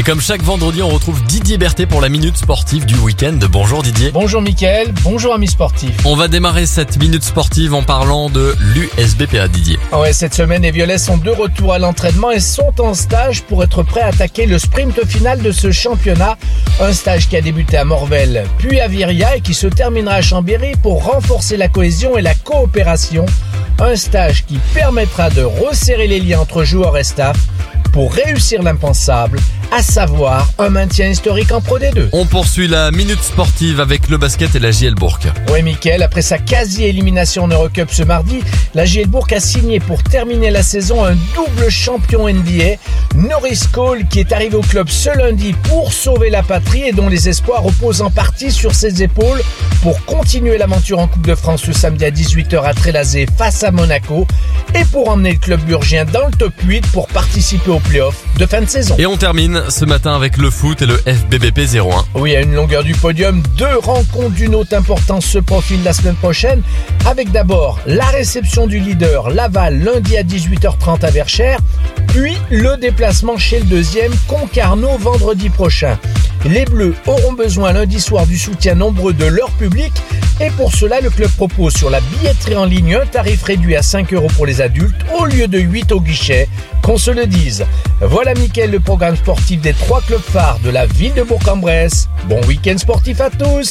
Et comme chaque vendredi, on retrouve Didier Berthet pour la minute sportive du week-end. Bonjour Didier. Bonjour Mickaël, bonjour amis sportifs. On va démarrer cette minute sportive en parlant de l'USBPA Didier. Ouais, cette semaine, les Violets sont de retour à l'entraînement et sont en stage pour être prêts à attaquer le sprint final de ce championnat. Un stage qui a débuté à Morvel, puis à Viria et qui se terminera à Chambéry pour renforcer la cohésion et la coopération. Un stage qui permettra de resserrer les liens entre joueurs et staff pour réussir l'impensable, à savoir un maintien historique en Pro D2. On poursuit la minute sportive avec le basket et la JL Bourg. Oui, Mickaël, après sa quasi-élimination en Eurocup ce mardi, la JL Bourg a signé pour terminer la saison un double champion NBA, Norris Cole, qui est arrivé au club ce lundi pour sauver la patrie et dont les espoirs reposent en partie sur ses épaules pour continuer l'aventure en Coupe de France ce samedi à 18h à Trélazé face à Monaco et pour emmener le club burgien dans le top 8 pour participer aux playoffs de fin de saison. Et on termine ce matin avec le foot et le FBBP 01. Oui, à une longueur du podium, deux rencontres d'une haute importance se profilent la semaine prochaine, avec d'abord la réception du leader Laval lundi à 18h30 à Verchères, puis le déplacement chez le deuxième Concarneau vendredi prochain. Les Bleus auront besoin lundi soir du soutien nombreux de leur public et pour cela, le club propose sur la billetterie en ligne un tarif réduit à 5 euros pour les adultes au lieu de 8 au guichet. Qu'on se le dise. Voilà, Mickaël, le programme sportif des trois clubs phares de la ville de Bourg-en-Bresse. Bon week-end sportif à tous